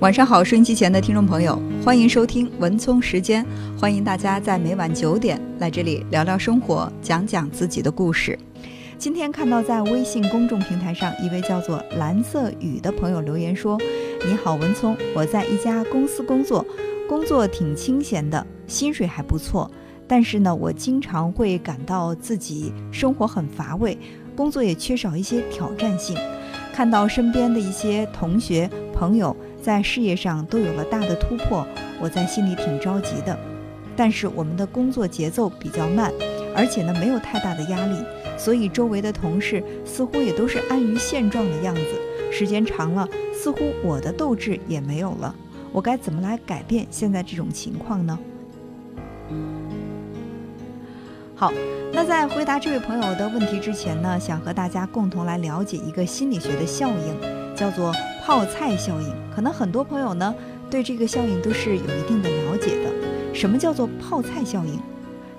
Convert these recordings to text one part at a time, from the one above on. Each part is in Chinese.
晚上好，收音机前的听众朋友，欢迎收听文聪时间。欢迎大家在每晚九点来这里聊聊生活，讲讲自己的故事。今天看到在微信公众平台上，一位叫做蓝色雨的朋友留言说：“你好，文聪，我在一家公司工作，工作挺清闲的，薪水还不错。但是呢，我经常会感到自己生活很乏味，工作也缺少一些挑战性。看到身边的一些同学朋友。”在事业上都有了大的突破，我在心里挺着急的。但是我们的工作节奏比较慢，而且呢没有太大的压力，所以周围的同事似乎也都是安于现状的样子。时间长了，似乎我的斗志也没有了。我该怎么来改变现在这种情况呢？好，那在回答这位朋友的问题之前呢，想和大家共同来了解一个心理学的效应，叫做。泡菜效应，可能很多朋友呢对这个效应都是有一定的了解的。什么叫做泡菜效应？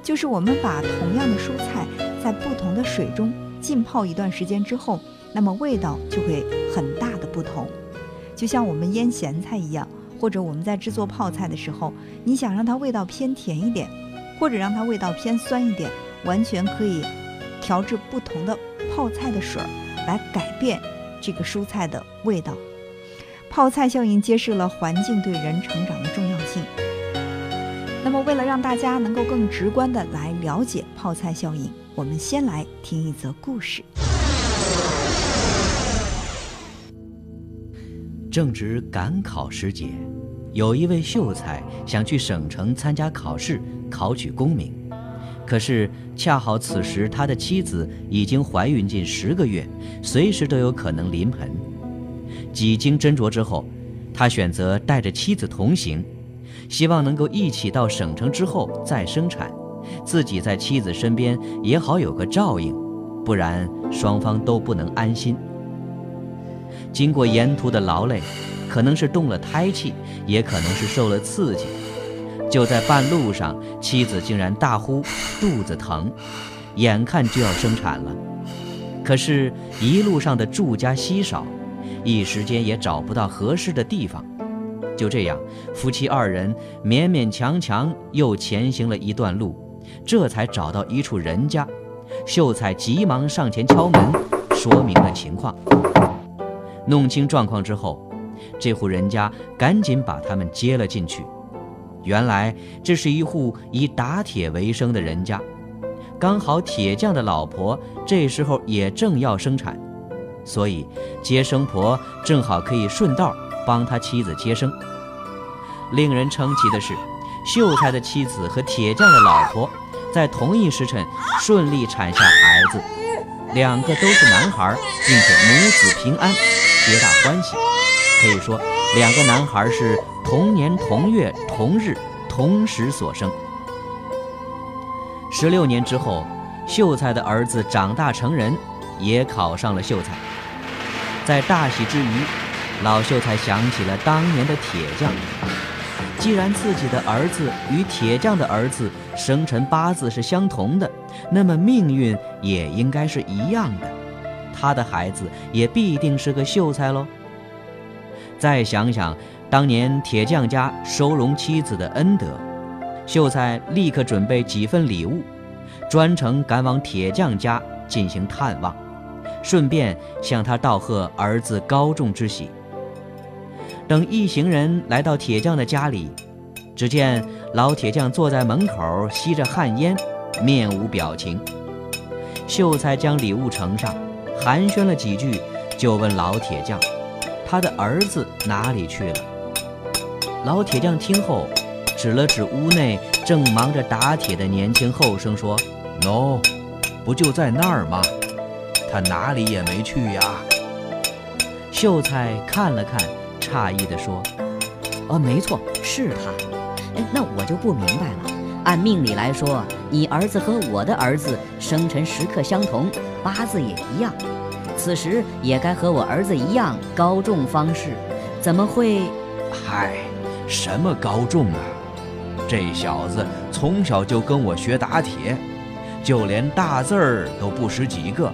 就是我们把同样的蔬菜在不同的水中浸泡一段时间之后，那么味道就会很大的不同。就像我们腌咸菜一样，或者我们在制作泡菜的时候，你想让它味道偏甜一点，或者让它味道偏酸一点，完全可以调制不同的泡菜的水儿来改变这个蔬菜的味道。泡菜效应揭示了环境对人成长的重要性。那么，为了让大家能够更直观的来了解泡菜效应，我们先来听一则故事。正值赶考时节，有一位秀才想去省城参加考试，考取功名。可是恰好此时他的妻子已经怀孕近十个月，随时都有可能临盆。几经斟酌之后，他选择带着妻子同行，希望能够一起到省城之后再生产，自己在妻子身边也好有个照应，不然双方都不能安心。经过沿途的劳累，可能是动了胎气，也可能是受了刺激，就在半路上，妻子竟然大呼肚子疼，眼看就要生产了，可是，一路上的住家稀少。一时间也找不到合适的地方，就这样，夫妻二人勉勉强强又前行了一段路，这才找到一处人家。秀才急忙上前敲门，说明了情况。弄清状况之后，这户人家赶紧把他们接了进去。原来这是一户以打铁为生的人家，刚好铁匠的老婆这时候也正要生产。所以，接生婆正好可以顺道帮他妻子接生。令人称奇的是，秀才的妻子和铁匠的老婆在同一时辰顺利产下孩子，两个都是男孩，并且母子平安，皆大欢喜。可以说，两个男孩是同年同月同日同时所生。十六年之后，秀才的儿子长大成人。也考上了秀才，在大喜之余，老秀才想起了当年的铁匠。既然自己的儿子与铁匠的儿子生辰八字是相同的，那么命运也应该是一样的，他的孩子也必定是个秀才喽。再想想当年铁匠家收容妻子的恩德，秀才立刻准备几份礼物，专程赶往铁匠家进行探望。顺便向他道贺儿子高中之喜。等一行人来到铁匠的家里，只见老铁匠坐在门口吸着旱烟，面无表情。秀才将礼物呈上，寒暄了几句，就问老铁匠：“他的儿子哪里去了？”老铁匠听后，指了指屋内正忙着打铁的年轻后生，说：“喏，不就在那儿吗？”他哪里也没去呀。秀才看了看，诧异地说：“哦，没错，是他。哎，那我就不明白了。按命理来说，你儿子和我的儿子生辰时刻相同，八字也一样，此时也该和我儿子一样高中方士，怎么会？嗨，什么高中啊？这小子从小就跟我学打铁，就连大字儿都不识几个。”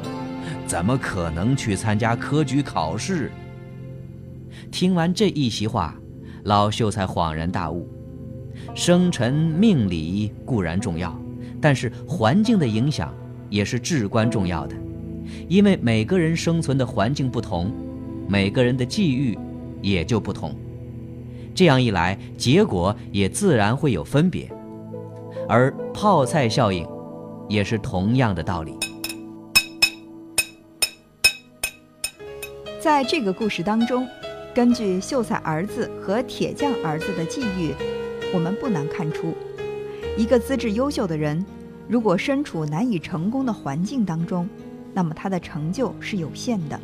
怎么可能去参加科举考试？听完这一席话，老秀才恍然大悟：生辰命理固然重要，但是环境的影响也是至关重要的。因为每个人生存的环境不同，每个人的际遇也就不同。这样一来，结果也自然会有分别。而泡菜效应，也是同样的道理。在这个故事当中，根据秀才儿子和铁匠儿子的际遇，我们不难看出，一个资质优秀的人，如果身处难以成功的环境当中，那么他的成就是有限的；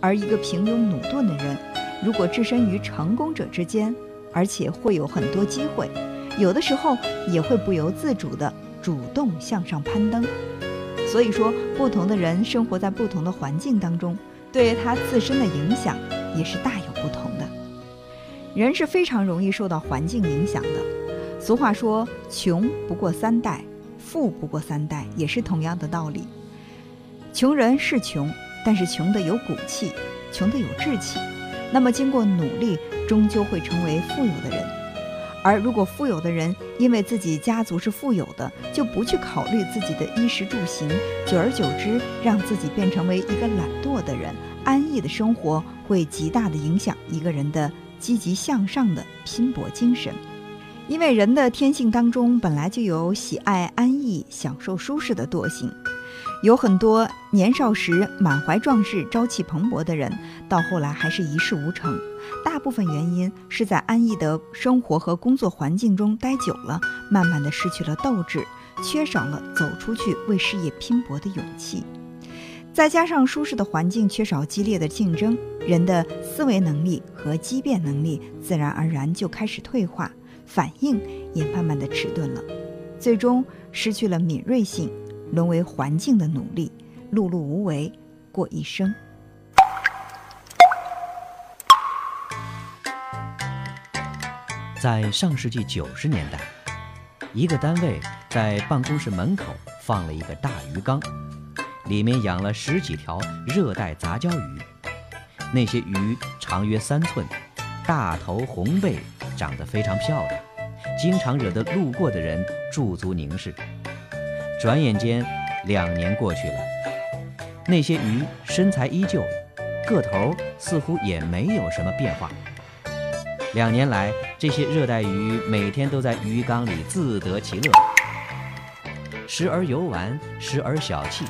而一个平庸努钝的人，如果置身于成功者之间，而且会有很多机会，有的时候也会不由自主地主动向上攀登。所以说，不同的人生活在不同的环境当中。对他自身的影响也是大有不同的。人是非常容易受到环境影响的。俗话说“穷不过三代，富不过三代”，也是同样的道理。穷人是穷，但是穷的有骨气，穷的有志气。那么经过努力，终究会成为富有的人。而如果富有的人因为自己家族是富有的，就不去考虑自己的衣食住行，久而久之，让自己变成为一个懒惰的人，安逸的生活会极大的影响一个人的积极向上的拼搏精神。因为人的天性当中本来就有喜爱安逸、享受舒适的惰性。有很多年少时满怀壮志、朝气蓬勃的人，到后来还是一事无成。大部分原因是在安逸的生活和工作环境中待久了，慢慢的失去了斗志，缺少了走出去为事业拼搏的勇气。再加上舒适的环境缺少激烈的竞争，人的思维能力和机变能力自然而然就开始退化，反应也慢慢的迟钝了，最终失去了敏锐性。沦为环境的努力，碌碌无为，过一生。在上世纪九十年代，一个单位在办公室门口放了一个大鱼缸，里面养了十几条热带杂交鱼。那些鱼长约三寸，大头红背，长得非常漂亮，经常惹得路过的人驻足凝视。转眼间，两年过去了，那些鱼身材依旧，个头似乎也没有什么变化。两年来，这些热带鱼每天都在鱼缸里自得其乐，时而游玩，时而小憩，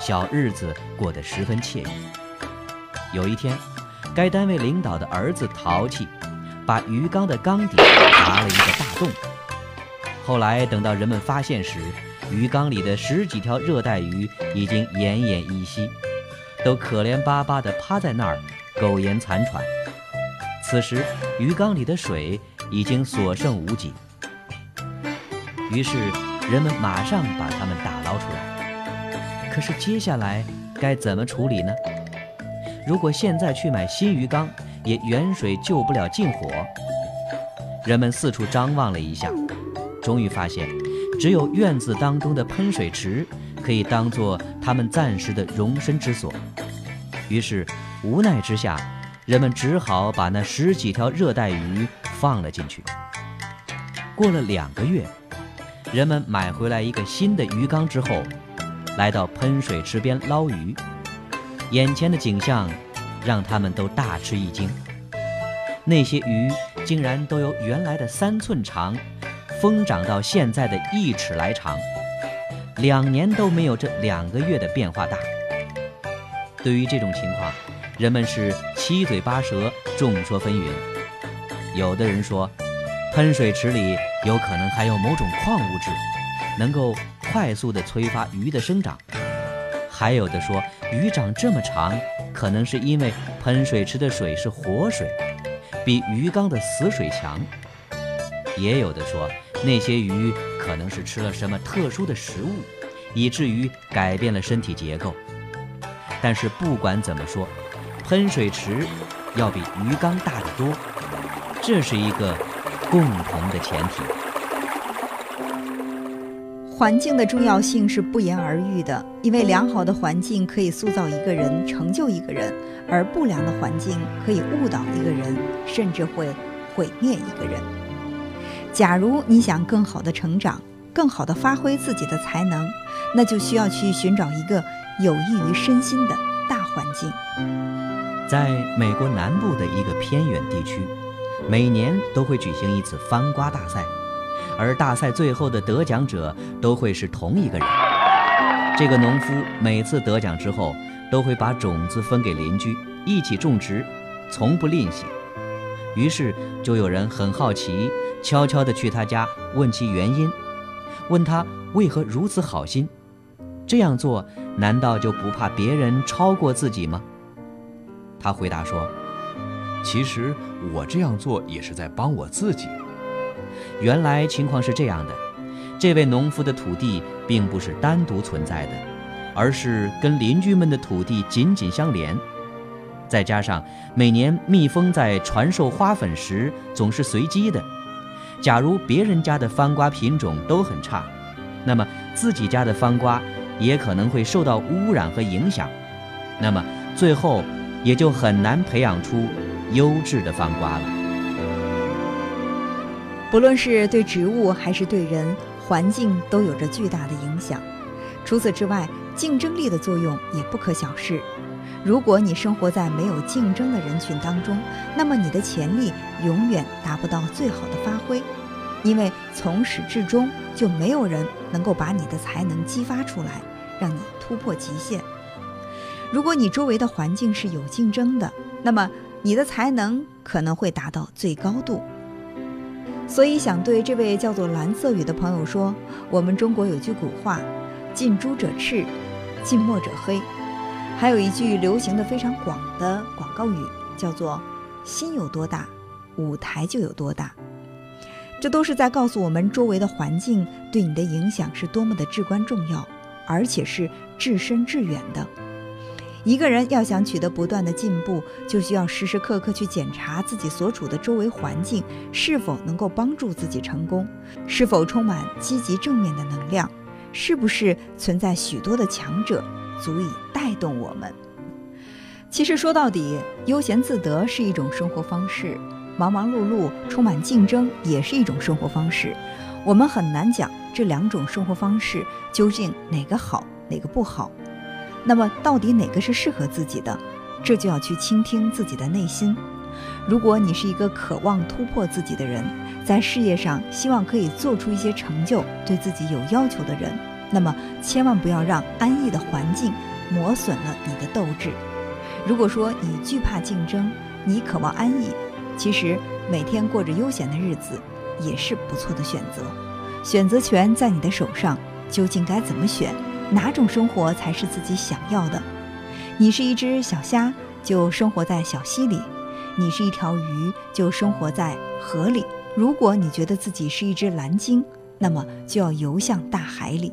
小日子过得十分惬意。有一天，该单位领导的儿子淘气，把鱼缸的缸底砸了一个大洞。后来等到人们发现时，鱼缸里的十几条热带鱼已经奄奄一息，都可怜巴巴地趴在那儿，苟延残喘。此时，鱼缸里的水已经所剩无几。于是，人们马上把它们打捞出来。可是，接下来该怎么处理呢？如果现在去买新鱼缸，也远水救不了近火。人们四处张望了一下，终于发现。只有院子当中的喷水池可以当做他们暂时的容身之所。于是，无奈之下，人们只好把那十几条热带鱼放了进去。过了两个月，人们买回来一个新的鱼缸之后，来到喷水池边捞鱼，眼前的景象让他们都大吃一惊。那些鱼竟然都由原来的三寸长。疯长到现在的一尺来长，两年都没有这两个月的变化大。对于这种情况，人们是七嘴八舌，众说纷纭。有的人说，喷水池里有可能含有某种矿物质，能够快速地催发鱼的生长；还有的说，鱼长这么长，可能是因为喷水池的水是活水，比鱼缸的死水强；也有的说。那些鱼可能是吃了什么特殊的食物，以至于改变了身体结构。但是不管怎么说，喷水池要比鱼缸大得多，这是一个共同的前提。环境的重要性是不言而喻的，因为良好的环境可以塑造一个人，成就一个人；而不良的环境可以误导一个人，甚至会毁灭一个人。假如你想更好的成长，更好的发挥自己的才能，那就需要去寻找一个有益于身心的大环境。在美国南部的一个偏远地区，每年都会举行一次翻瓜大赛，而大赛最后的得奖者都会是同一个人。这个农夫每次得奖之后，都会把种子分给邻居，一起种植，从不吝惜。于是就有人很好奇，悄悄地去他家问其原因，问他为何如此好心。这样做难道就不怕别人超过自己吗？他回答说：“其实我这样做也是在帮我自己。原来情况是这样的，这位农夫的土地并不是单独存在的，而是跟邻居们的土地紧紧相连。再加上每年蜜蜂在传授花粉时总是随机的，假如别人家的番瓜品种都很差，那么自己家的番瓜也可能会受到污染和影响，那么最后。”也就很难培养出优质的方瓜了。不论是对植物还是对人，环境都有着巨大的影响。除此之外，竞争力的作用也不可小视。如果你生活在没有竞争的人群当中，那么你的潜力永远达不到最好的发挥，因为从始至终就没有人能够把你的才能激发出来，让你突破极限。如果你周围的环境是有竞争的，那么你的才能可能会达到最高度。所以，想对这位叫做蓝色雨的朋友说，我们中国有句古话：“近朱者赤，近墨者黑。”还有一句流行的非常广的广告语，叫做“心有多大，舞台就有多大”。这都是在告诉我们，周围的环境对你的影响是多么的至关重要，而且是至深至远的。一个人要想取得不断的进步，就需要时时刻刻去检查自己所处的周围环境是否能够帮助自己成功，是否充满积极正面的能量，是不是存在许多的强者足以带动我们。其实说到底，悠闲自得是一种生活方式，忙忙碌碌、充满竞争也是一种生活方式。我们很难讲这两种生活方式究竟哪个好，哪个不好。那么，到底哪个是适合自己的？这就要去倾听自己的内心。如果你是一个渴望突破自己的人，在事业上希望可以做出一些成就，对自己有要求的人，那么千万不要让安逸的环境磨损了你的斗志。如果说你惧怕竞争，你渴望安逸，其实每天过着悠闲的日子也是不错的选择。选择权在你的手上，究竟该怎么选？哪种生活才是自己想要的？你是一只小虾，就生活在小溪里；你是一条鱼，就生活在河里。如果你觉得自己是一只蓝鲸，那么就要游向大海里。